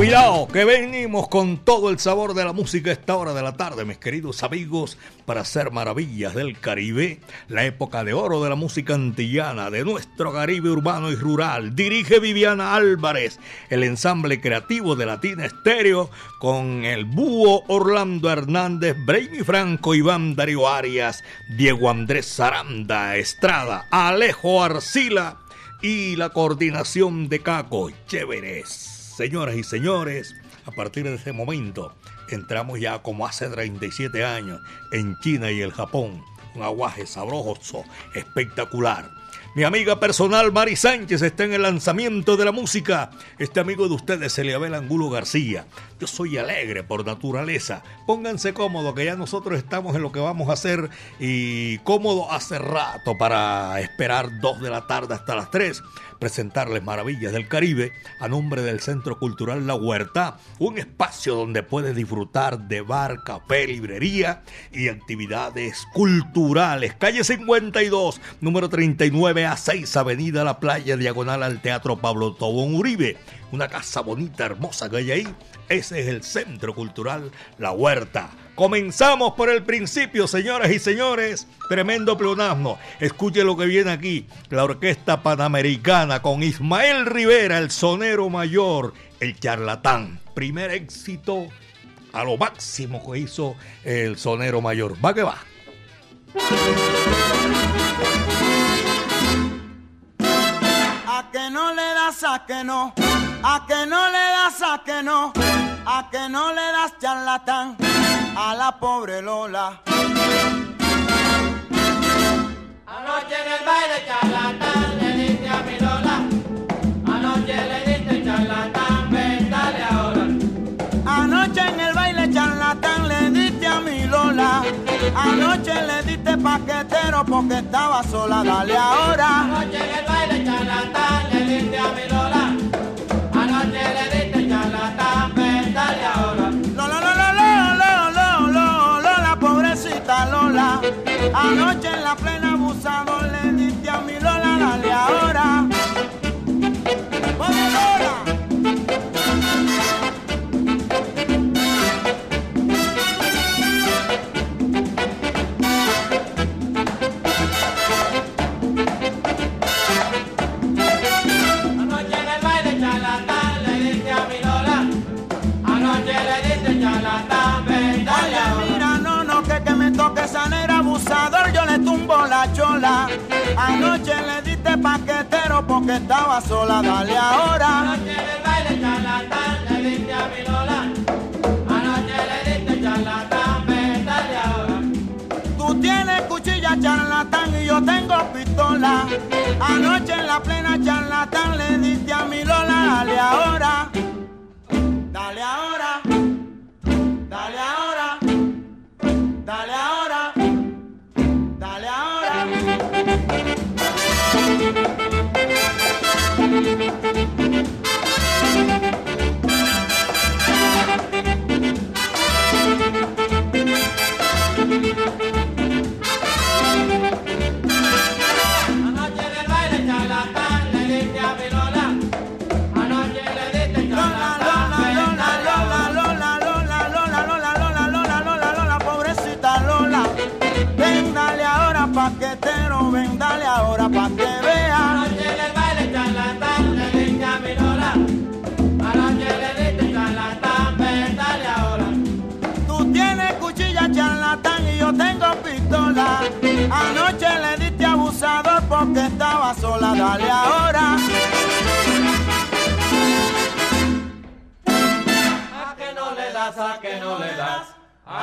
Cuidado, que venimos con todo el sabor de la música a esta hora de la tarde, mis queridos amigos, para hacer maravillas del Caribe, la época de oro de la música antillana, de nuestro Caribe urbano y rural. Dirige Viviana Álvarez, el ensamble creativo de Latina Estéreo, con el búho Orlando Hernández, Brainy Franco, Iván Darío Arias, Diego Andrés Zaranda, Estrada, Alejo Arcila y la coordinación de Caco Chéveres. Señoras y señores, a partir de ese momento entramos ya como hace 37 años en China y el Japón. Un aguaje sabroso, espectacular. Mi amiga personal Mari Sánchez está en el lanzamiento de la música. Este amigo de ustedes, Eliabel Angulo García. Yo soy alegre por naturaleza. Pónganse cómodos que ya nosotros estamos en lo que vamos a hacer y cómodo hace rato para esperar dos de la tarde hasta las 3 presentarles Maravillas del Caribe a nombre del Centro Cultural La Huerta, un espacio donde puedes disfrutar de bar, café, librería y actividades culturales. Calle 52, número 39 a 6, Avenida La Playa, diagonal al Teatro Pablo Tobón Uribe. Una casa bonita, hermosa que hay ahí. Ese es el Centro Cultural La Huerta. Comenzamos por el principio, señoras y señores. Tremendo pleonasmo. Escuche lo que viene aquí. La Orquesta Panamericana con Ismael Rivera, el sonero mayor, el charlatán. Primer éxito a lo máximo que hizo el sonero mayor. Va que va. No le das a que no, a que no le das a que no, a que no le das charlatán. A la pobre Lola. Anoche en el baile charlatán Anoche le diste paquetero porque estaba sola, dale ahora. Anoche en el baile charlatán le diste a mi Lola. Anoche le diste charlatán, ven dale ahora. Lola, Lola, Lola, Lola, Lola, Lola, pobrecita Lola. Anoche en la plena abusador le diste a mi Lola, dale ahora. Anoche le diste paquetero porque estaba sola, dale ahora. Anoche en el baile charlatán le diste a mi Lola. Anoche le diste charlatán, ven dale ahora. Tú tienes cuchilla charlatán y yo tengo pistola. Anoche en la plena charlatán le diste a mi Lola, dale ahora. Dale ahora. Dale ahora. Dale ahora. Thank you. Sola, dale ahora. A que no le das, a que no le das. 2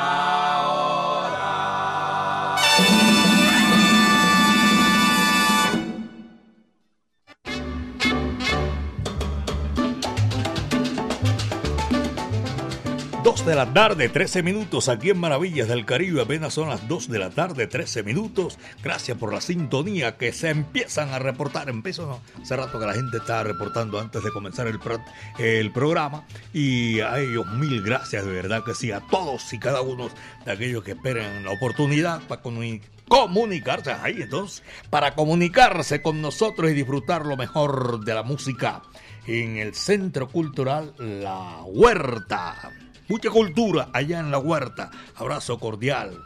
de la tarde, 13 minutos, aquí en Maravillas del Caribe. Apenas son las 2 de la tarde, 13 minutos. Gracias por la sintonía que se empiezan a reportar. Empezó ¿no? hace rato que la gente estaba reportando antes de comenzar el, el programa. Y a ellos mil gracias, de verdad que sí, a todos y cada uno de aquellos que esperan la oportunidad para comunicarse ahí entonces para comunicarse con nosotros y disfrutar lo mejor de la música en el Centro Cultural La Huerta. Mucha cultura allá en La Huerta. Abrazo cordial.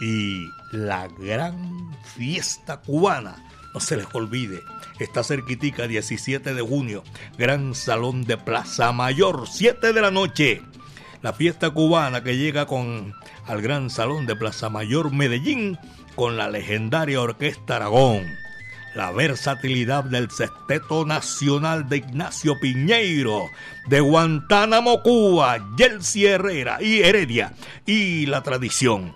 Y la gran fiesta cubana, no se les olvide, está cerquitica 17 de junio, Gran Salón de Plaza Mayor, 7 de la noche. La fiesta cubana que llega con al Gran Salón de Plaza Mayor Medellín con la legendaria Orquesta Aragón la versatilidad del Sexteto Nacional de Ignacio Piñeiro, de Guantánamo, Cuba, Yelsi Herrera y Heredia, y la tradición,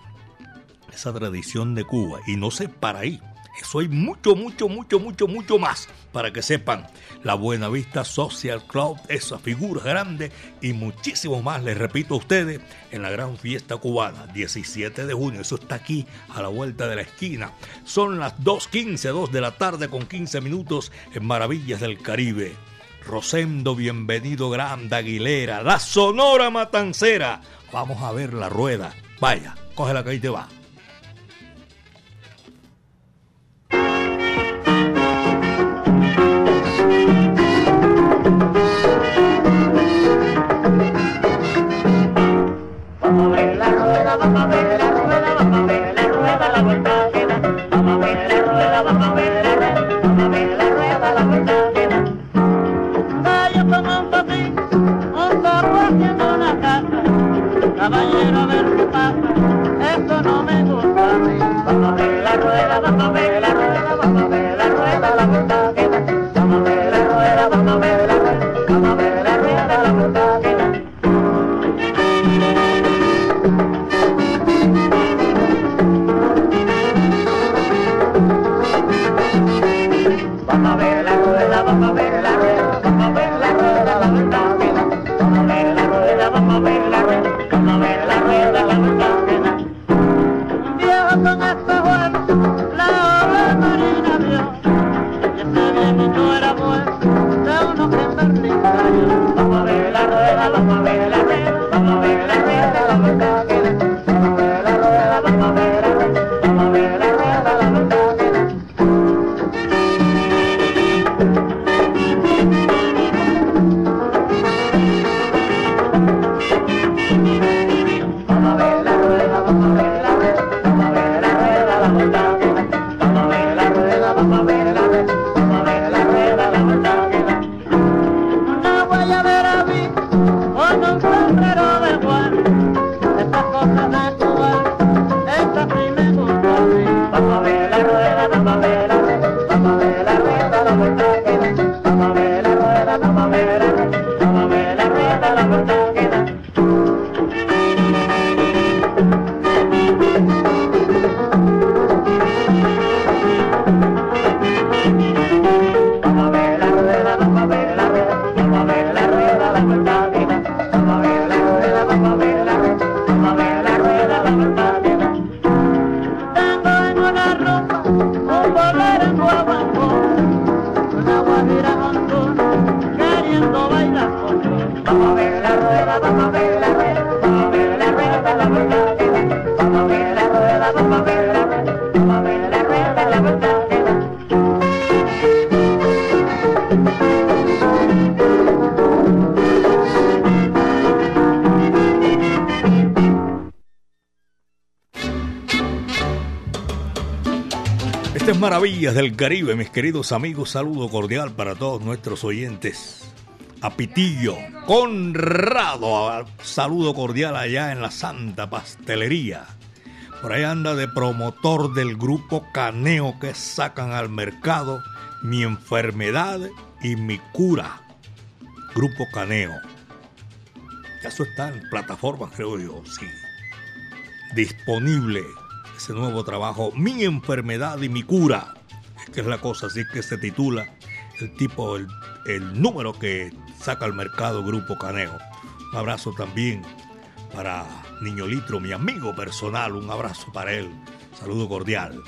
esa tradición de Cuba, y no se para ahí. Eso hay mucho, mucho, mucho, mucho, mucho más para que sepan. La Buena Vista Social Club, esa figura grande y muchísimo más, les repito a ustedes, en la gran fiesta cubana, 17 de junio. Eso está aquí a la vuelta de la esquina. Son las 2.15, 2 de la tarde con 15 minutos en Maravillas del Caribe. Rosendo, bienvenido, Grande Aguilera, la Sonora Matancera. Vamos a ver la rueda. Vaya, cógela que ahí te va. Del Caribe, mis queridos amigos. Saludo cordial para todos nuestros oyentes. A Pitillo, Conrado, saludo cordial allá en la Santa Pastelería. Por ahí anda de promotor del grupo Caneo que sacan al mercado Mi enfermedad y mi cura. Grupo Caneo. Ya eso está en plataformas, creo yo, sí. Disponible ese nuevo trabajo, Mi enfermedad y mi cura, que es la cosa, así que se titula el tipo, el, el número que saca al mercado Grupo Caneo. Un abrazo también para Niño Litro, mi amigo personal. Un abrazo para él. Saludo cordial.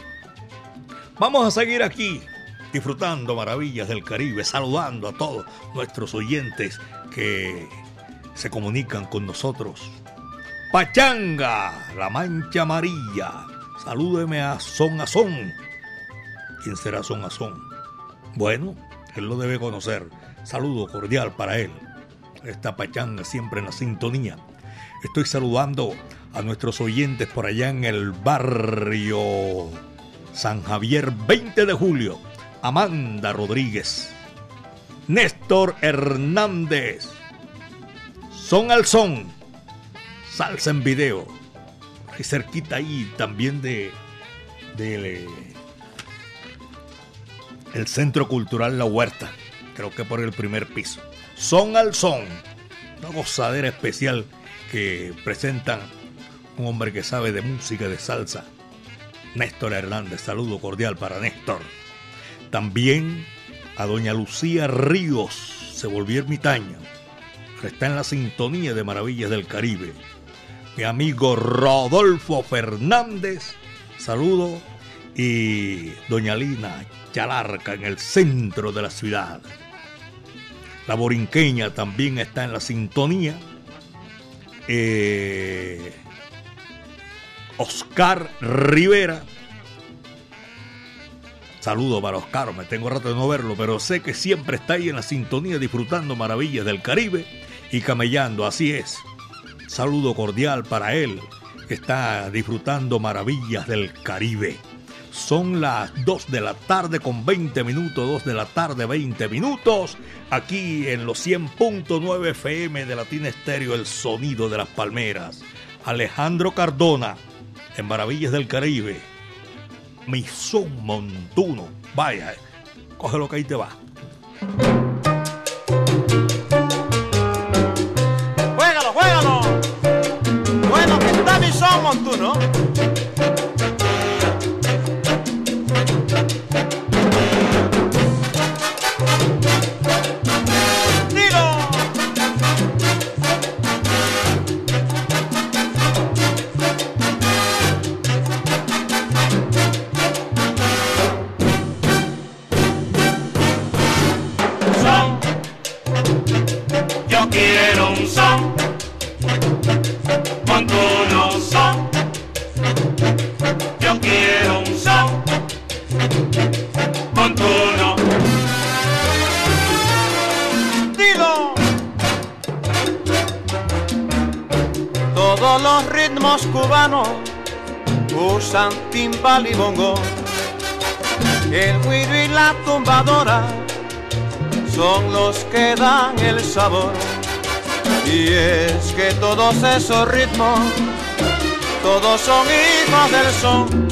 Vamos a seguir aquí disfrutando maravillas del Caribe, saludando a todos nuestros oyentes que se comunican con nosotros. Pachanga, la mancha amarilla. Salúdeme a Son a Son. ¿Quién será Son a Son? Bueno, él lo debe conocer. Saludo cordial para él. Esta pachanga siempre en la sintonía. Estoy saludando a nuestros oyentes por allá en el barrio San Javier 20 de julio. Amanda Rodríguez. Néstor Hernández. Son al son. Salsa en video. Ahí cerquita ahí también de, de el Centro Cultural La Huerta. Creo que por el primer piso. Son al son. Una gozadera especial que presentan un hombre que sabe de música de salsa. Néstor Hernández, saludo cordial para Néstor. También a doña Lucía Ríos, se volvió ermitaña, está en la sintonía de Maravillas del Caribe. Mi amigo Rodolfo Fernández, saludo. Y doña Lina Chalarca en el centro de la ciudad. La borinqueña también está en la sintonía. Eh, Oscar Rivera. Saludo para Oscar, me tengo rato de no verlo, pero sé que siempre está ahí en la sintonía disfrutando maravillas del Caribe y camellando, así es. Saludo cordial para él, está disfrutando maravillas del Caribe. Son las 2 de la tarde con 20 minutos, 2 de la tarde 20 minutos, aquí en los 100.9 FM de Latina Estéreo, el sonido de las palmeras. Alejandro Cardona, en Maravillas del Caribe. Mi son montuno. Vaya, coge lo que ahí te va. Juégalo, juégalo. Bueno, que está mi son montuno. Sabor. Y es que todos esos ritmos, todos son hijos del son.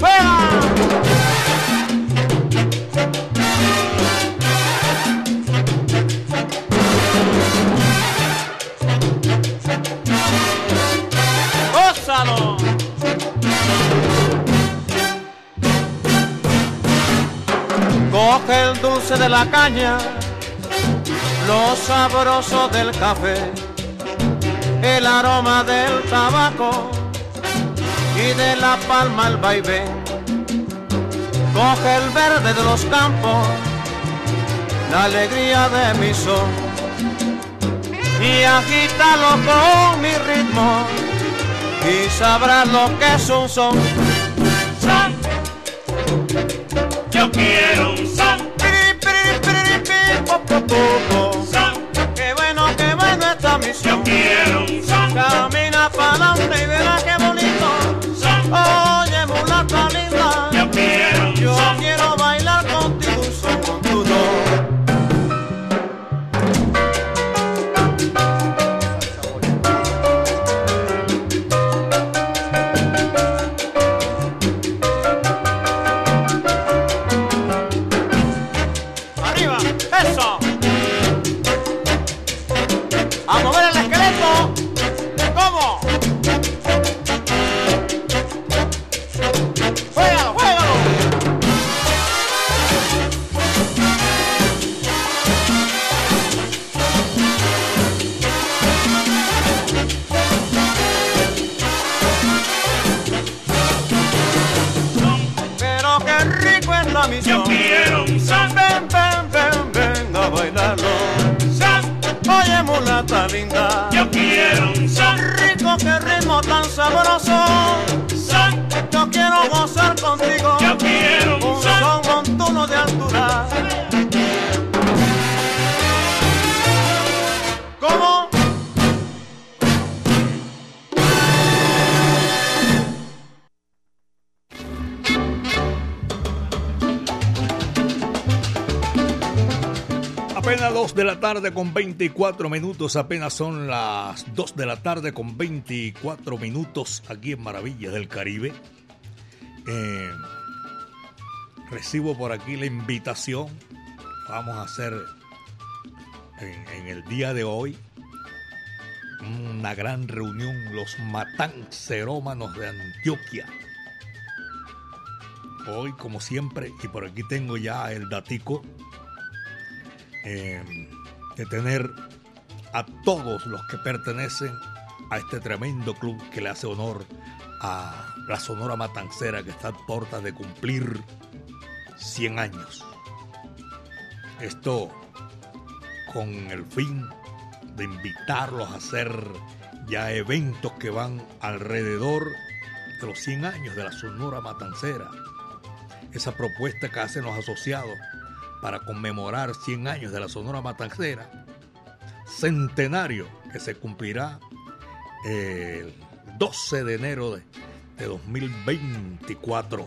Coge el dulce de la caña, lo sabroso del café, el aroma del tabaco y de la palma el vaivén. Coge el verde de los campos, la alegría de mi son y agítalo con mi ritmo y sabrás lo que es un son. Son. Yo quiero un. Son. Para adelante y verás 2 de la tarde con 24 minutos, apenas son las 2 de la tarde con 24 minutos aquí en Maravillas del Caribe. Eh, recibo por aquí la invitación. Vamos a hacer en, en el día de hoy una gran reunión, los matancerómanos de Antioquia. Hoy, como siempre, y por aquí tengo ya el datico, eh, de tener a todos los que pertenecen a este tremendo club que le hace honor a la Sonora Matancera que está a puertas de cumplir 100 años. Esto con el fin de invitarlos a hacer ya eventos que van alrededor de los 100 años de la Sonora Matancera. Esa propuesta que hacen los asociados para conmemorar 100 años de la Sonora Matancera, centenario que se cumplirá el 12 de enero de, de 2024.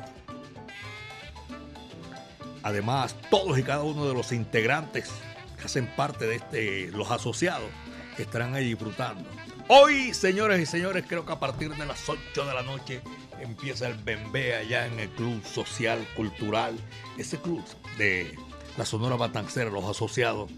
Además, todos y cada uno de los integrantes que hacen parte de este, los asociados, estarán ahí disfrutando. Hoy, señores y señores, creo que a partir de las 8 de la noche empieza el Bembé allá en el Club Social Cultural, ese club de la Sonora Matancera, los asociados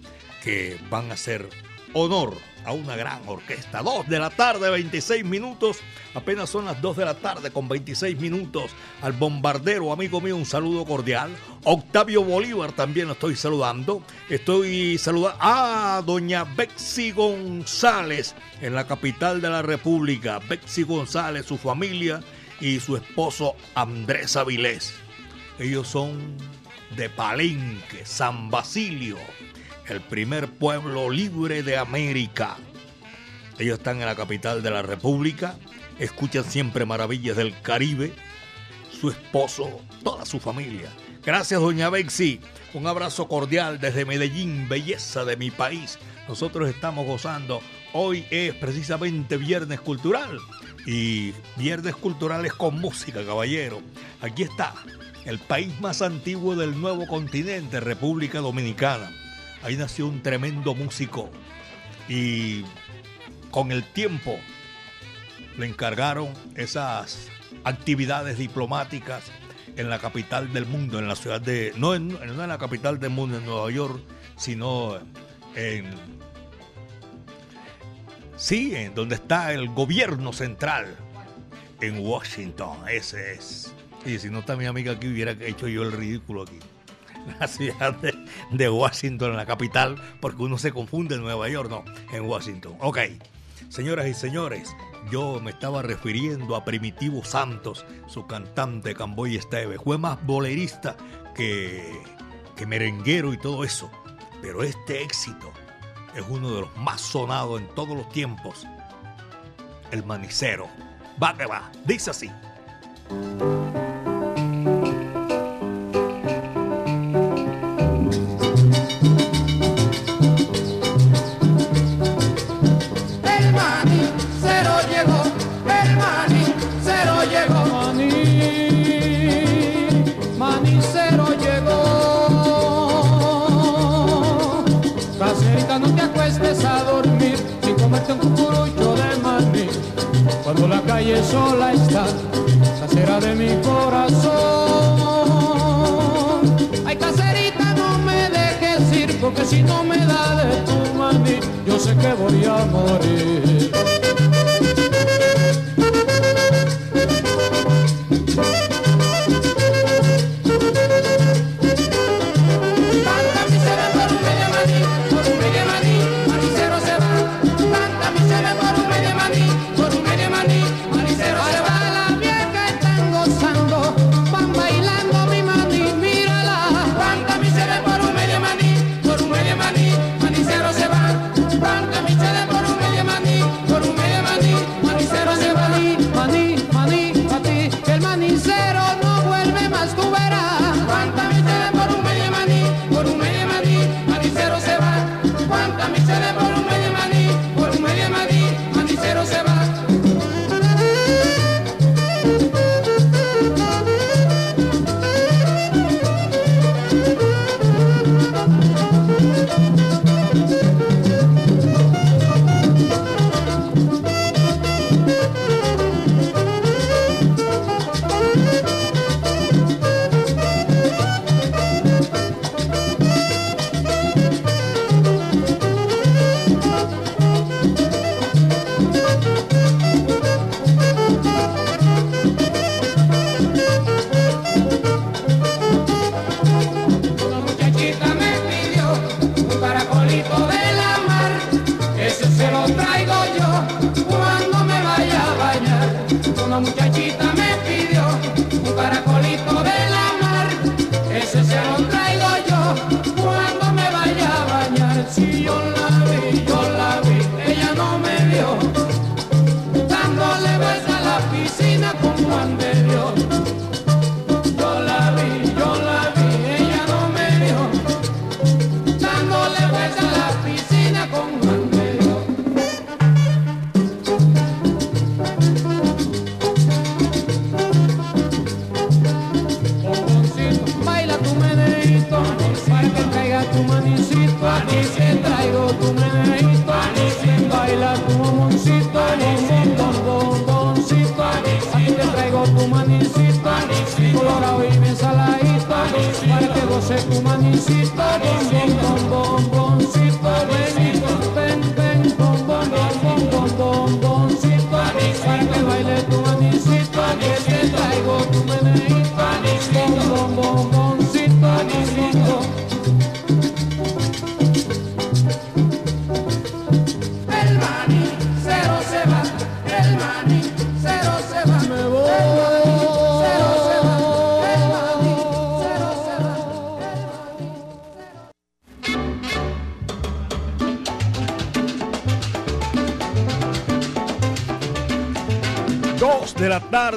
que van a hacer honor a una gran orquesta. 2 de la tarde, 26 minutos. Apenas son las 2 de la tarde con 26 minutos. Al bombardero, amigo mío, un saludo cordial. Octavio Bolívar también lo estoy saludando. Estoy saludando a doña Bexy González en la capital de la República. Bexy González, su familia y su esposo Andrés Avilés. Ellos son de Palenque, San Basilio, el primer pueblo libre de América. Ellos están en la capital de la República, escuchan siempre maravillas del Caribe, su esposo, toda su familia. Gracias, doña Bexi. Un abrazo cordial desde Medellín, belleza de mi país. Nosotros estamos gozando. Hoy es precisamente Viernes Cultural. Y Viernes Cultural es con música, caballero. Aquí está el país más antiguo del nuevo continente, República Dominicana. Ahí nació un tremendo músico y con el tiempo le encargaron esas actividades diplomáticas en la capital del mundo, en la ciudad de, no en, la capital del mundo, en Nueva York, sino en, sí, en donde está el gobierno central, en Washington, ese es. Y si no está mi amiga aquí, hubiera hecho yo el ridículo aquí. La ciudad de, de Washington, la capital, porque uno se confunde en Nueva York, no, en Washington. Ok, señoras y señores, yo me estaba refiriendo a Primitivo Santos, su cantante Camboy Esteve. Fue más bolerista que, que merenguero y todo eso. Pero este éxito es uno de los más sonados en todos los tiempos. El manicero. Va que va, dice así. Sola está, casera de mi corazón. Ay, caserita, no me dejes ir, porque si no me da de tu maní, yo sé que voy a morir.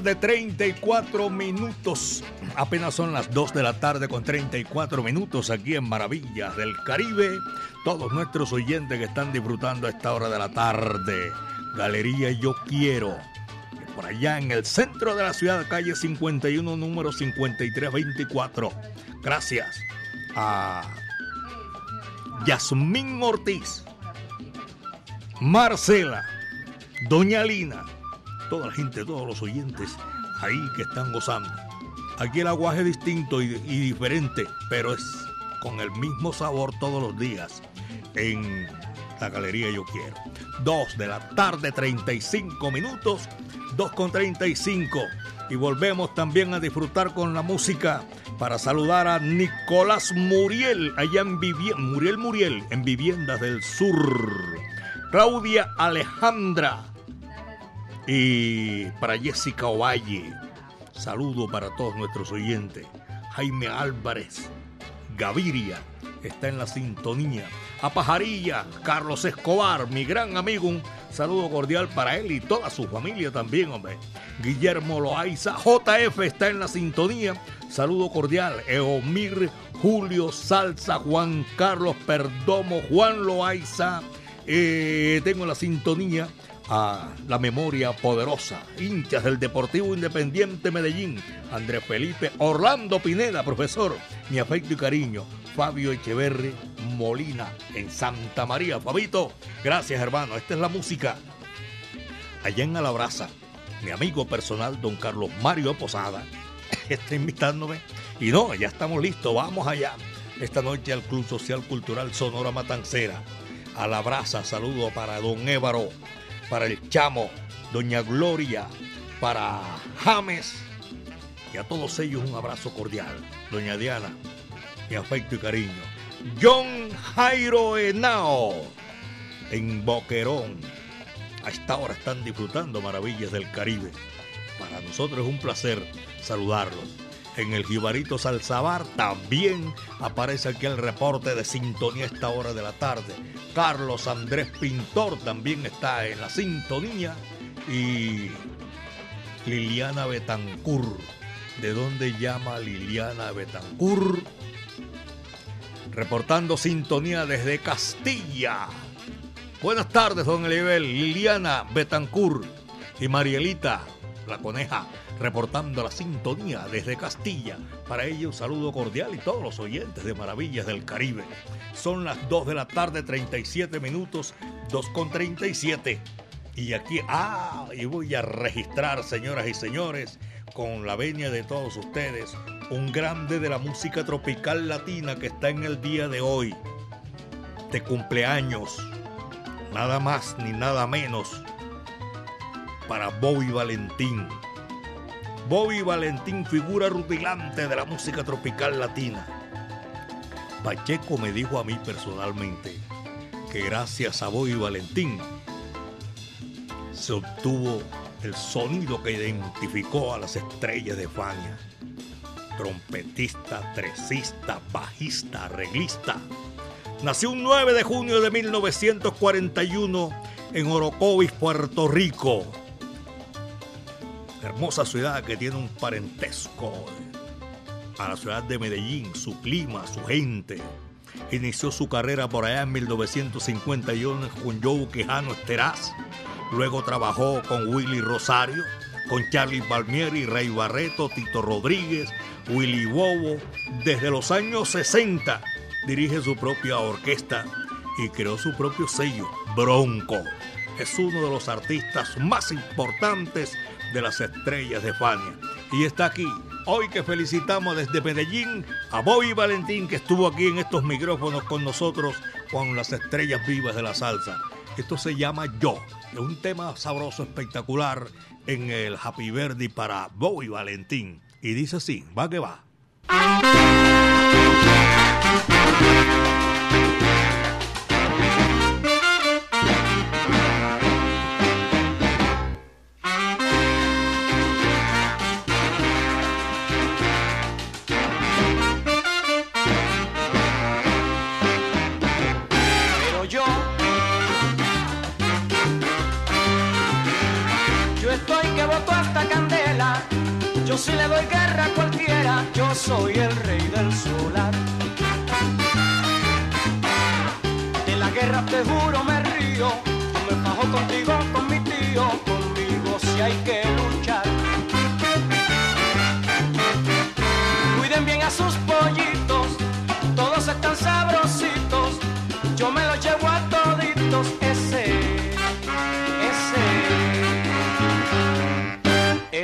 De 34 minutos. Apenas son las 2 de la tarde con 34 minutos aquí en Maravillas del Caribe. Todos nuestros oyentes que están disfrutando a esta hora de la tarde. Galería Yo Quiero. Por allá en el centro de la ciudad, calle 51, número 5324. Gracias a Yasmín Ortiz, Marcela, Doña Lina toda la gente, todos los oyentes ahí que están gozando. Aquí el aguaje es distinto y, diferente, pero es con el mismo sabor todos los días en la galería Yo Quiero. 2 de la tarde, 35 minutos, 2 con 35. Y volvemos también a disfrutar con la música para saludar a Nicolás Muriel, allá en Vivienda, Muriel Muriel, en Viviendas del Sur. Claudia Alejandra y para Jessica Ovalle, saludo para todos nuestros oyentes. Jaime Álvarez, Gaviria, está en la sintonía. A Pajarilla, Carlos Escobar, mi gran amigo, un saludo cordial para él y toda su familia también, hombre. Guillermo Loaiza, JF está en la sintonía. Saludo cordial. Eomir, Julio Salsa, Juan Carlos Perdomo, Juan Loaiza. Eh, tengo la sintonía a la memoria poderosa, hinchas del Deportivo Independiente Medellín, Andrés Felipe, Orlando Pineda, profesor, mi afecto y cariño, Fabio Echeverri Molina en Santa María. Fabito, gracias hermano, esta es la música. Allá en Alabraza, mi amigo personal, don Carlos Mario Posada, está invitándome. Y no, ya estamos listos, vamos allá. Esta noche al Club Social Cultural Sonora Matancera. A la brasa, saludo para don Évaro para el Chamo, Doña Gloria, para James y a todos ellos un abrazo cordial. Doña Diana, mi afecto y cariño. John Jairo Henao en Boquerón. A esta hora están disfrutando maravillas del Caribe. Para nosotros es un placer saludarlos. En el Jibarito Salzabar también aparece aquí el reporte de sintonía a esta hora de la tarde. Carlos Andrés Pintor también está en la sintonía. Y Liliana Betancur. ¿De dónde llama Liliana Betancur? Reportando sintonía desde Castilla. Buenas tardes, don Elibel. Liliana Betancur y Marielita, la coneja reportando la sintonía desde Castilla. Para ello, un saludo cordial y todos los oyentes de Maravillas del Caribe. Son las 2 de la tarde, 37 minutos, 2 con 37. Y aquí, ah, y voy a registrar, señoras y señores, con la venia de todos ustedes, un grande de la música tropical latina que está en el día de hoy, de cumpleaños, nada más ni nada menos, para Bobby Valentín. Bobby Valentín, figura rutilante de la música tropical latina. Pacheco me dijo a mí personalmente que gracias a Bobby Valentín se obtuvo el sonido que identificó a las estrellas de Fania. Trompetista, tresista, bajista, arreglista. Nació un 9 de junio de 1941 en Orocovis, Puerto Rico. Hermosa ciudad que tiene un parentesco a la ciudad de Medellín, su clima, su gente. Inició su carrera por allá en 1951 con Joe Quijano Esteraz. Luego trabajó con Willy Rosario, con Charlie Palmieri, Rey Barreto, Tito Rodríguez, Willy Bobo. Desde los años 60 dirige su propia orquesta y creó su propio sello, Bronco. Es uno de los artistas más importantes de las estrellas de Fania. Y está aquí, hoy que felicitamos desde Medellín a Bobby Valentín, que estuvo aquí en estos micrófonos con nosotros con las estrellas vivas de la salsa. Esto se llama Yo, es un tema sabroso, espectacular en el Happy Verdi para Bobby Valentín. Y dice así, va que va. Boto hasta candela. Yo sí le doy guerra a cualquiera. Yo soy el rey del solar. De la guerra te juro me río. Me fajo contigo, con mi tío. Conmigo si hay que luchar. Cuiden bien a sus pollitos. Todos están sabrositos. Yo me los llevo a toditos.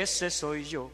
Ese soy yo.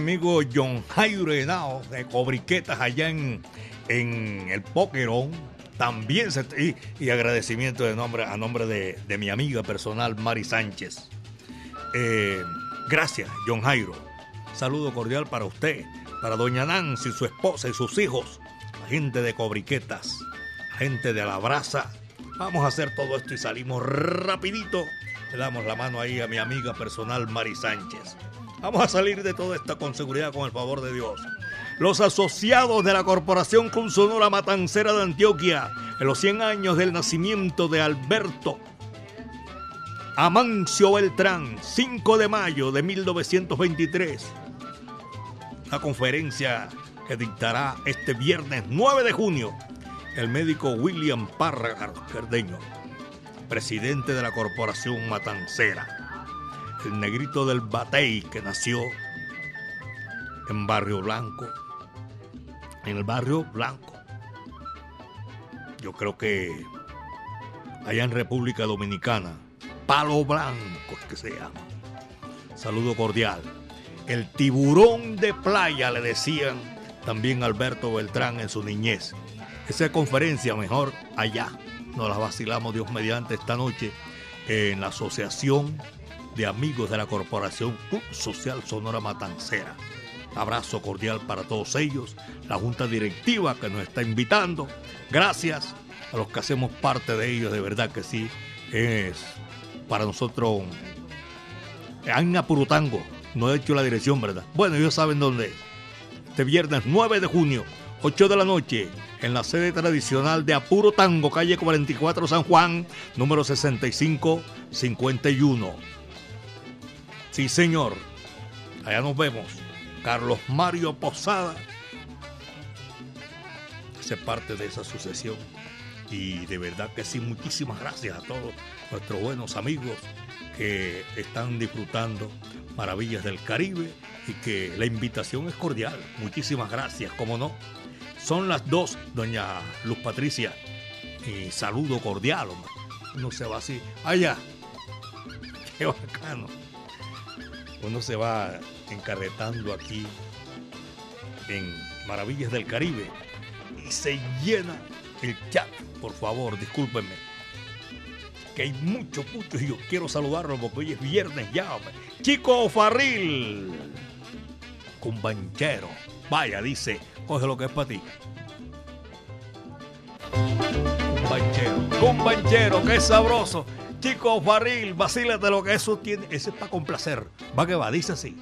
Amigo John Jairo Henao de Cobriquetas allá en, en el Pokerón. También y agradecimiento de nombre, a nombre de, de mi amiga personal Mari Sánchez. Eh, gracias, John Jairo. Saludo cordial para usted, para doña Nancy, su esposa y sus hijos, la gente de Cobriquetas, la gente de la brasa. Vamos a hacer todo esto y salimos rapidito. Le damos la mano ahí a mi amiga personal Mari Sánchez. Vamos a salir de todo esto con seguridad con el favor de Dios. los asociados de la Corporación Club Sonora Matancera de Antioquia, en los 100 años del nacimiento de Alberto Amancio Beltrán, 5 de mayo de 1923. Una conferencia que dictará este viernes 9 de junio el médico William Parra Cardeño, presidente de la Corporación Matancera, el negrito del Batey que nació en Barrio Blanco, en el Barrio Blanco. Yo creo que allá en República Dominicana, Palo Blanco es que se llama. Saludo cordial. El tiburón de playa le decían también Alberto Beltrán en su niñez. Esa conferencia mejor allá. Nos la vacilamos Dios mediante esta noche en la Asociación de Amigos de la Corporación Social Sonora Matancera. Abrazo cordial para todos ellos, la junta directiva que nos está invitando. Gracias a los que hacemos parte de ellos, de verdad que sí. Es para nosotros Ana Purutango. No he hecho la dirección, ¿verdad? Bueno, ellos saben dónde. Este viernes 9 de junio, 8 de la noche, en la sede tradicional de Apuro Tango, calle 44 San Juan, número 6551. Sí, señor. Allá nos vemos. Carlos Mario Posada. Hace parte de esa sucesión. Y de verdad que sí, muchísimas gracias a todos nuestros buenos amigos que están disfrutando maravillas del Caribe y que la invitación es cordial. Muchísimas gracias, como no. Son las dos, doña Luz Patricia. Y saludo cordial, hombre. Uno se va así. Allá. Qué bacano. Uno se va encarretando aquí en Maravillas del Caribe y se llena el chat. Por favor, discúlpenme. Que hay mucho, mucho y yo quiero saludarlo porque hoy es viernes ya. Chico Farril. Con banchero. Vaya, dice, coge lo que es para ti. Banchero. Un banchero, qué sabroso. Chico Farril, vacílate lo que eso tiene. Ese es para complacer. Va que va, dice así.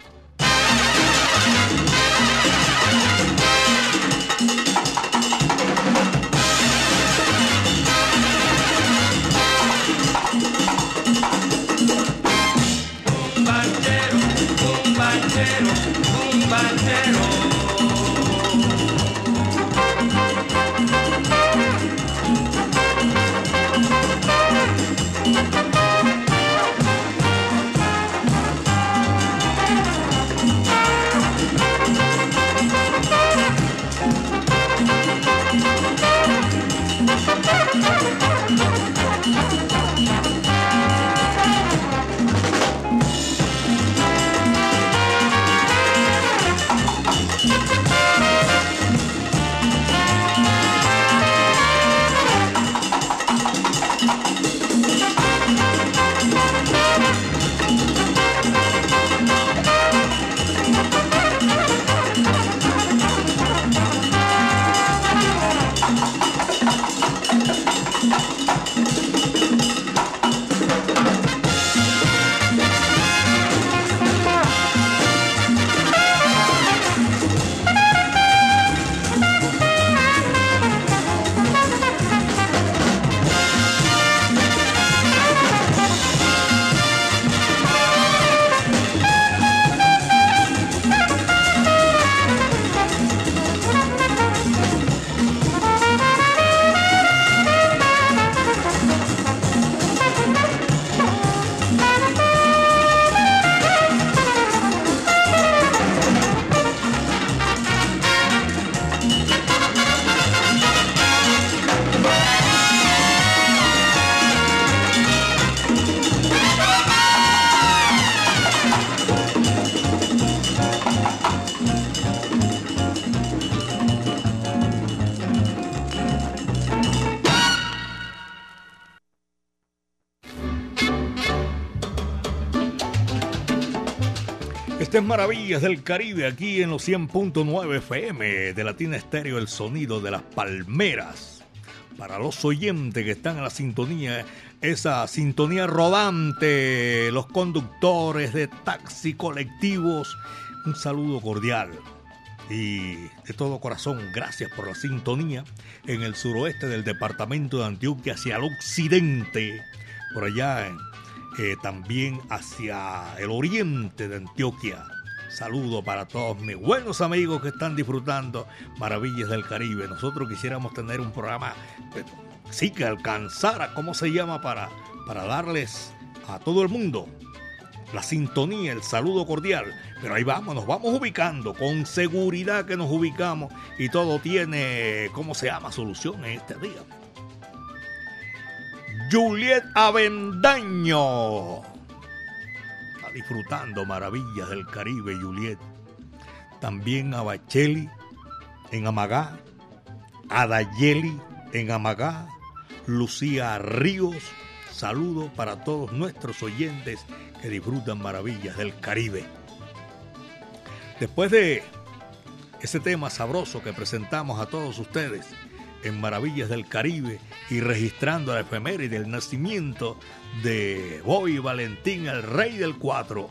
Maravillas del Caribe aquí en los 100.9 FM de Latina Estéreo, el sonido de las palmeras. Para los oyentes que están en la sintonía, esa sintonía rodante, los conductores de taxi colectivos, un saludo cordial. y de todo corazón, gracias por la sintonía en el suroeste del departamento de Antioquia hacia el occidente, por allá eh, también hacia el oriente de Antioquia. Saludo para todos mis buenos amigos que están disfrutando Maravillas del Caribe. Nosotros quisiéramos tener un programa, eh, sí, que alcanzara, ¿cómo se llama? Para, para darles a todo el mundo la sintonía, el saludo cordial. Pero ahí vamos, nos vamos ubicando, con seguridad que nos ubicamos y todo tiene, ¿cómo se llama? Solución en este día. Juliet Avendaño. Disfrutando maravillas del Caribe, Juliet. También a Bacheli en Amagá, a Dayeli en Amagá, Lucía Ríos. Saludo para todos nuestros oyentes que disfrutan maravillas del Caribe. Después de ese tema sabroso que presentamos a todos ustedes en Maravillas del Caribe y registrando la efeméride del nacimiento de Boy Valentín, el rey del cuatro,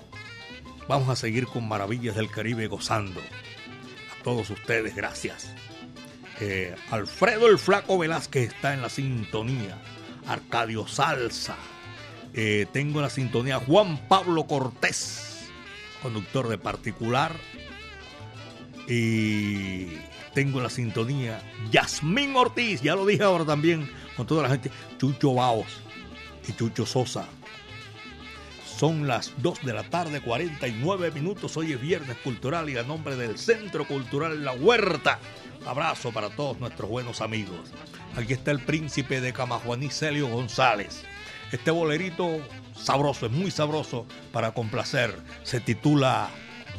vamos a seguir con Maravillas del Caribe gozando. A todos ustedes, gracias. Eh, Alfredo el Flaco Velázquez está en la sintonía. Arcadio Salsa. Eh, tengo en la sintonía Juan Pablo Cortés, conductor de particular. Y tengo en la sintonía Yasmín Ortiz, ya lo dije ahora también, con toda la gente, Chucho Baos y Chucho Sosa. Son las 2 de la tarde, 49 minutos. Hoy es Viernes Cultural y a nombre del Centro Cultural La Huerta. Abrazo para todos nuestros buenos amigos. Aquí está el príncipe de Camajuaní, Celio González. Este bolerito sabroso, es muy sabroso para complacer. Se titula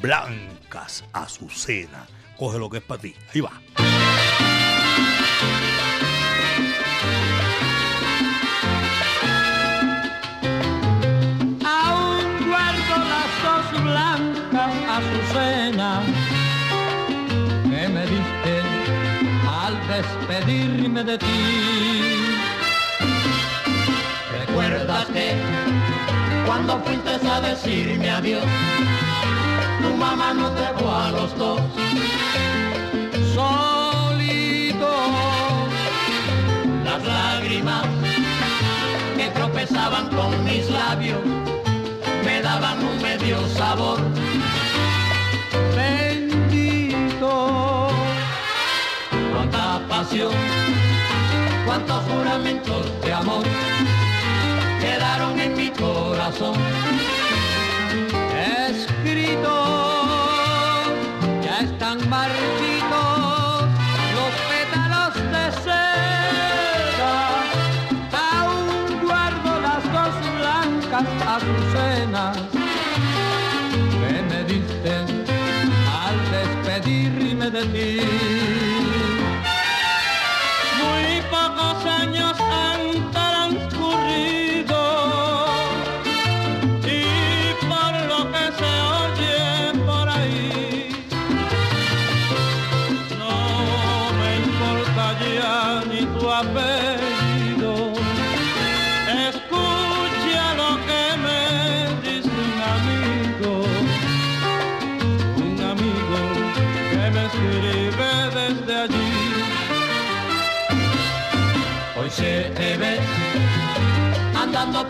Blancas Azucena. Coge lo que es para ti. Ahí va. Despedirme. ¿Recuerdas que cuando fuiste a decirme adiós, tu mamá nos dejó a los dos? Solito Las lágrimas que tropezaban con mis labios me daban un medio sabor. bendito Cuánta pasión, cuántos juramentos de amor quedaron en mi corazón. escrito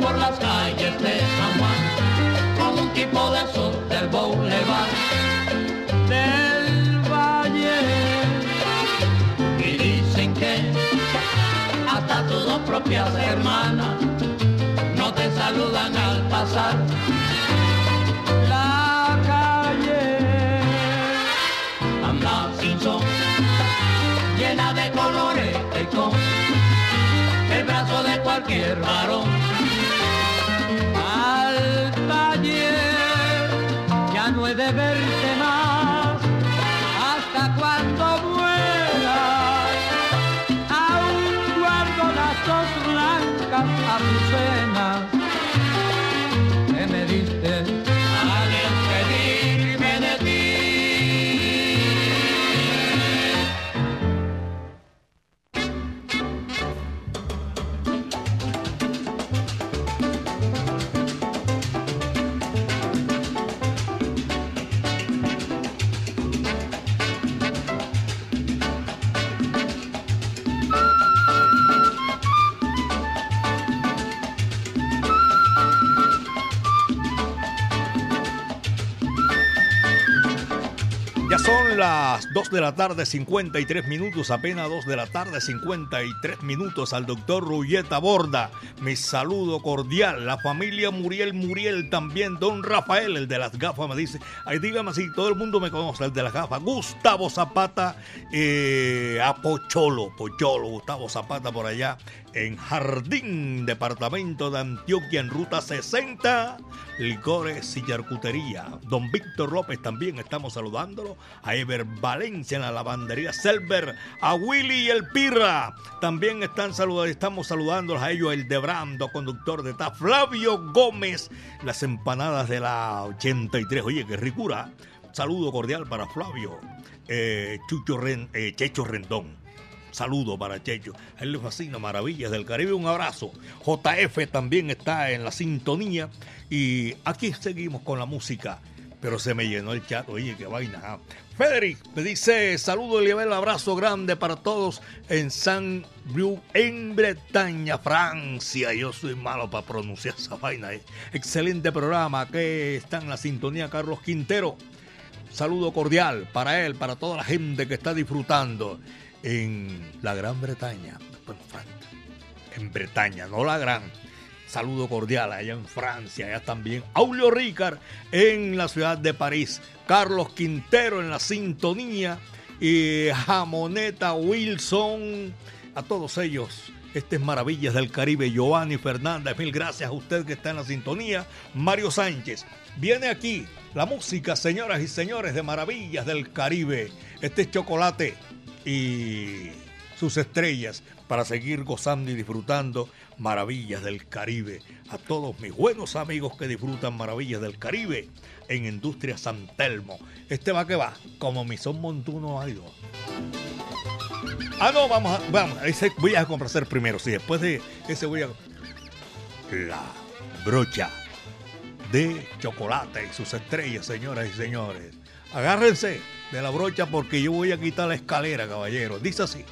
por las calles de San Juan con un tipo de esos del boulevard del valle. y dicen que hasta tus dos propias hermanas no te saludan al pasar. La calle Anda sin son, llena de colores y con el brazo de cualquier varón. Las 2 de la tarde, 53 minutos, apenas 2 de la tarde, 53 minutos al doctor Rulleta Borda. Mi saludo cordial. La familia Muriel Muriel también. Don Rafael, el de las gafas, me dice. Ay, dígame así, todo el mundo me conoce, el de las gafas. Gustavo Zapata, eh, a Pocholo, Pocholo, Gustavo Zapata por allá en Jardín, departamento de Antioquia, en ruta 60, licores y charcutería. Don Víctor López también estamos saludándolo. A Ever Valencia en la lavandería Selber, a Willy el Pirra. También están saludando, estamos saludándolos a ellos, el de Brando, conductor de TAF, Flavio Gómez, las empanadas de la 83. Oye, qué ricura. Saludo cordial para Flavio. Eh, Ren, eh, Checho Rendón. Saludo para Checho. Él le fascina Maravillas del Caribe. Un abrazo. JF también está en la sintonía. Y aquí seguimos con la música. Pero se me llenó el chat. Oye, qué vaina. ¿ah? Federic me dice: Saludo un abrazo grande para todos en San Bru, en Bretaña, Francia. Yo soy malo para pronunciar esa vaina. ¿eh? Excelente programa. Que está en la sintonía Carlos Quintero. Saludo cordial para él, para toda la gente que está disfrutando en la Gran Bretaña, en Bretaña, no la Gran. Saludo cordial allá en Francia, allá también. Aulio Ricard en la ciudad de París. Carlos Quintero en la sintonía. Y Jamoneta Wilson. A todos ellos. Este es Maravillas del Caribe. Giovanni Fernández. Mil gracias a usted que está en la sintonía. Mario Sánchez. Viene aquí la música, señoras y señores, de Maravillas del Caribe. Este es Chocolate y sus estrellas para seguir gozando y disfrutando maravillas del Caribe. A todos mis buenos amigos que disfrutan maravillas del Caribe en Industria San Telmo. Este va que va, como mi son montuno algo. Ah, no, vamos a, vamos, ese voy a complacer primero, sí, después de ese voy a... La brocha de chocolate y sus estrellas, señoras y señores. Agárrense de la brocha porque yo voy a quitar la escalera, caballero. Dice así.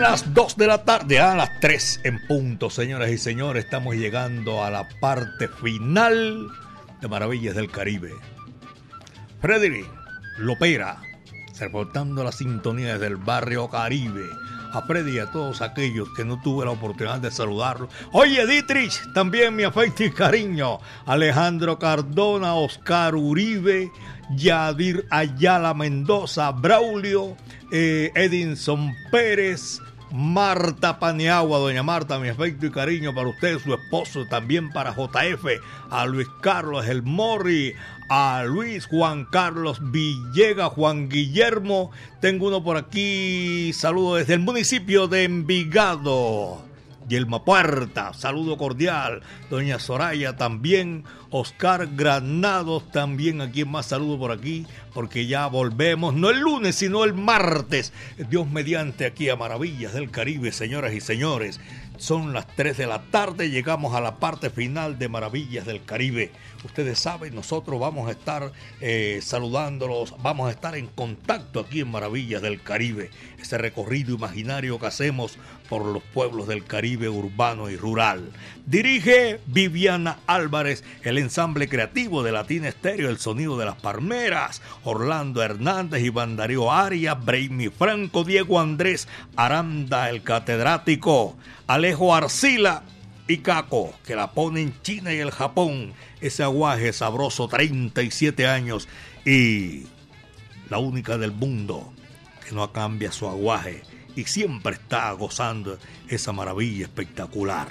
Las 2 de la tarde, a las 3 en punto, señoras y señores. Estamos llegando a la parte final de Maravillas del Caribe. Frederick Lopera, reportando la sintonía desde el barrio Caribe. A Freddy y a todos aquellos que no tuve la oportunidad de saludarlo. Oye, Dietrich, también mi afecto y cariño. Alejandro Cardona, Oscar Uribe, Yadir Ayala Mendoza, Braulio, eh, Edinson Pérez, Marta Paniagua, doña Marta, mi afecto y cariño para usted, su esposo, también para JF, a Luis Carlos El Morri, a Luis Juan Carlos Villega, Juan Guillermo, tengo uno por aquí, saludo desde el municipio de Envigado. Yelma Puerta, saludo cordial. Doña Soraya también. Oscar Granados también. ¿A quien más saludo por aquí? Porque ya volvemos, no el lunes, sino el martes. Dios mediante aquí a Maravillas del Caribe, señoras y señores. Son las 3 de la tarde, llegamos a la parte final de Maravillas del Caribe. Ustedes saben, nosotros vamos a estar eh, saludándolos, vamos a estar en contacto aquí en Maravillas del Caribe. Ese recorrido imaginario que hacemos por los pueblos del Caribe urbano y rural. Dirige Viviana Álvarez, el ensamble creativo de Latina Estéreo, el sonido de las palmeras, Orlando Hernández, y Darío Arias, Braimi Franco, Diego Andrés Aranda, el catedrático, Alejo Arcila y Caco, que la pone en China y el Japón. Ese aguaje sabroso, 37 años y la única del mundo que no cambia su aguaje y siempre está gozando esa maravilla espectacular.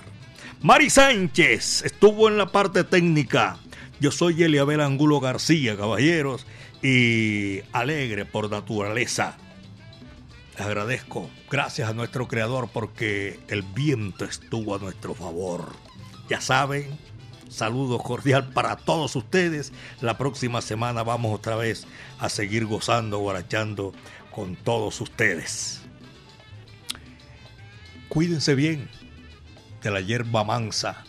Mari Sánchez estuvo en la parte técnica. Yo soy Eliabel Angulo García, caballeros, y alegre por naturaleza. Les agradezco. Gracias a nuestro creador porque el viento estuvo a nuestro favor. Ya saben, saludo cordial para todos ustedes. La próxima semana vamos otra vez a seguir gozando, guarachando con todos ustedes. Cuídense bien de la hierba mansa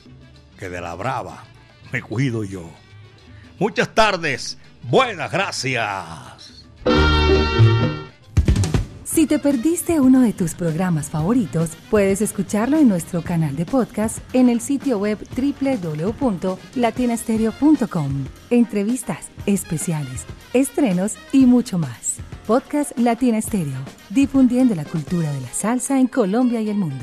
que de la brava me cuido yo. Muchas tardes, buenas gracias. Si te perdiste uno de tus programas favoritos, puedes escucharlo en nuestro canal de podcast en el sitio web www.latinastereo.com. Entrevistas, especiales, estrenos y mucho más. Podcast Latina Stereo, difundiendo la cultura de la salsa en Colombia y el mundo.